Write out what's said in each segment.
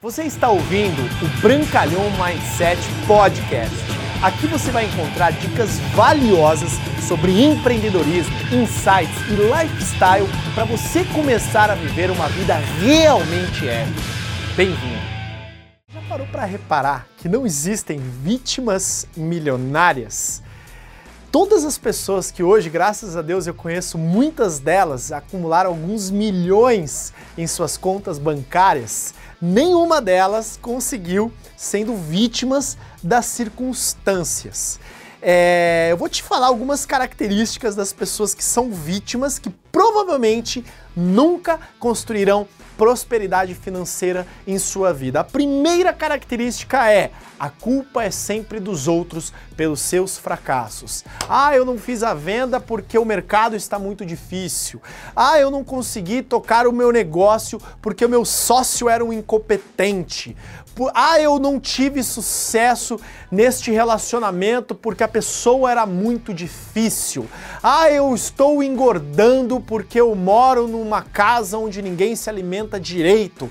Você está ouvindo o Brancalhão Mindset Podcast. Aqui você vai encontrar dicas valiosas sobre empreendedorismo, insights e lifestyle para você começar a viver uma vida realmente épica. Bem-vindo! Já parou para reparar que não existem vítimas milionárias? Todas as pessoas que hoje, graças a Deus, eu conheço, muitas delas acumularam alguns milhões em suas contas bancárias, nenhuma delas conseguiu sendo vítimas das circunstâncias. É, eu vou te falar algumas características das pessoas que são vítimas que provavelmente nunca construirão prosperidade financeira em sua vida. A primeira característica é a culpa é sempre dos outros pelos seus fracassos. Ah, eu não fiz a venda porque o mercado está muito difícil. Ah, eu não consegui tocar o meu negócio porque o meu sócio era um incompetente. Ah, eu não tive sucesso neste relacionamento porque a pessoa era muito difícil. Ah, eu estou engordando porque eu moro numa casa onde ninguém se alimenta direito.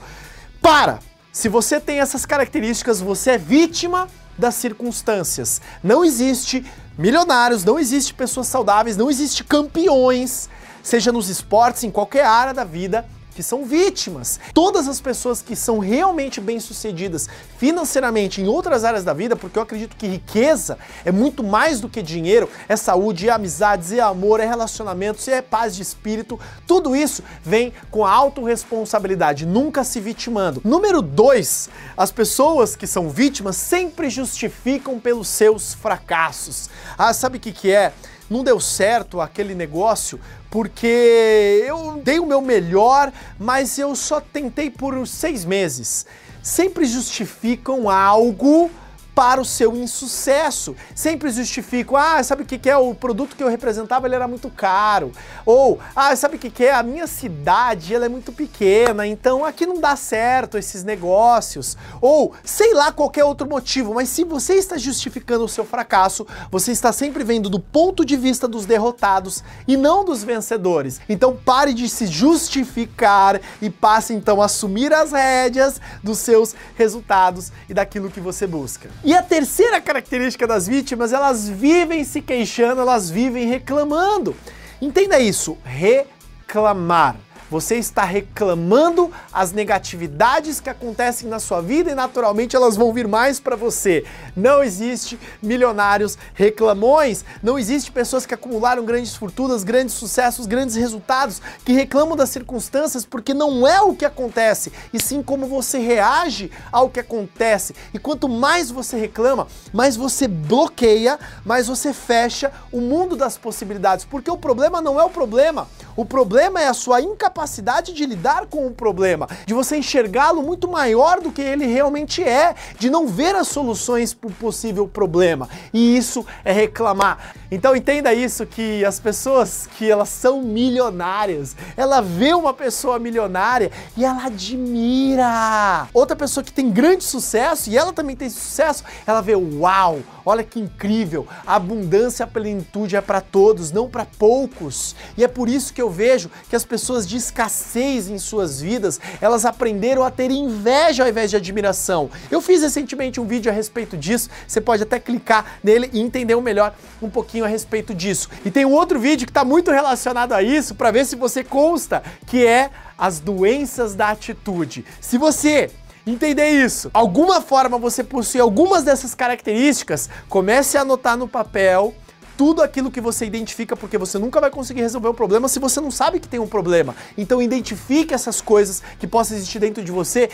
Para! Se você tem essas características, você é vítima das circunstâncias. Não existe milionários, não existe pessoas saudáveis, não existe campeões, seja nos esportes, em qualquer área da vida, que são vítimas. Todas as pessoas que são realmente bem-sucedidas financeiramente em outras áreas da vida, porque eu acredito que riqueza é muito mais do que dinheiro, é saúde, é amizades, é amor, é relacionamentos, é paz de espírito, tudo isso vem com a autorresponsabilidade, nunca se vitimando. Número dois, as pessoas que são vítimas sempre justificam pelos seus fracassos. Ah, sabe o que, que é? Não deu certo aquele negócio porque eu dei o meu melhor, mas eu só tentei por seis meses. Sempre justificam algo para o seu insucesso. Sempre justifico, ah, sabe o que, é? O produto que eu representava ele era muito caro. Ou, ah, sabe o que, é? A minha cidade ela é muito pequena, então aqui não dá certo esses negócios. Ou, sei lá, qualquer outro motivo, mas se você está justificando o seu fracasso, você está sempre vendo do ponto de vista dos derrotados e não dos vencedores. Então pare de se justificar e passe então a assumir as rédeas dos seus resultados e daquilo que você busca. E a terceira característica das vítimas, elas vivem se queixando, elas vivem reclamando. Entenda isso, reclamar. Você está reclamando as negatividades que acontecem na sua vida e naturalmente elas vão vir mais para você. Não existe milionários reclamões, não existe pessoas que acumularam grandes fortunas, grandes sucessos, grandes resultados, que reclamam das circunstâncias porque não é o que acontece, e sim como você reage ao que acontece. E quanto mais você reclama, mais você bloqueia, mais você fecha o mundo das possibilidades, porque o problema não é o problema. O problema é a sua incapacidade de lidar com o problema, de você enxergá-lo muito maior do que ele realmente é, de não ver as soluções para o possível problema. E isso é reclamar. Então entenda isso que as pessoas que elas são milionárias, ela vê uma pessoa milionária e ela admira. Outra pessoa que tem grande sucesso e ela também tem sucesso, ela vê, uau, olha que incrível, a abundância, a plenitude é para todos, não para poucos. E é por isso que eu vejo que as pessoas de escassez em suas vidas, elas aprenderam a ter inveja ao invés de admiração. Eu fiz recentemente um vídeo a respeito disso, você pode até clicar nele e entender melhor um pouquinho a respeito disso. E tem um outro vídeo que está muito relacionado a isso para ver se você consta, que é as doenças da atitude. Se você entender isso, alguma forma você possui algumas dessas características, comece a anotar no papel tudo aquilo que você identifica, porque você nunca vai conseguir resolver o problema se você não sabe que tem um problema. Então identifique essas coisas que possam existir dentro de você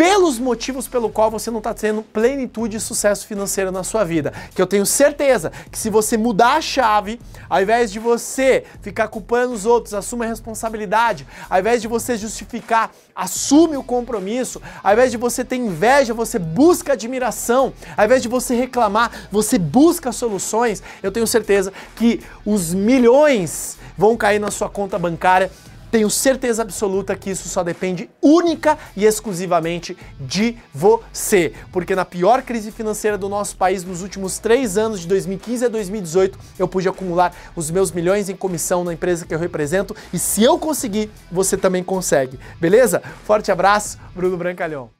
pelos motivos pelo qual você não está tendo plenitude e sucesso financeiro na sua vida. Que eu tenho certeza que se você mudar a chave, ao invés de você ficar culpando os outros, assume a responsabilidade, ao invés de você justificar, assume o compromisso, ao invés de você ter inveja, você busca admiração, ao invés de você reclamar, você busca soluções, eu tenho certeza que os milhões vão cair na sua conta bancária tenho certeza absoluta que isso só depende única e exclusivamente de você. Porque na pior crise financeira do nosso país, nos últimos três anos, de 2015 a 2018, eu pude acumular os meus milhões em comissão na empresa que eu represento. E se eu conseguir, você também consegue. Beleza? Forte abraço, Bruno Brancalhão.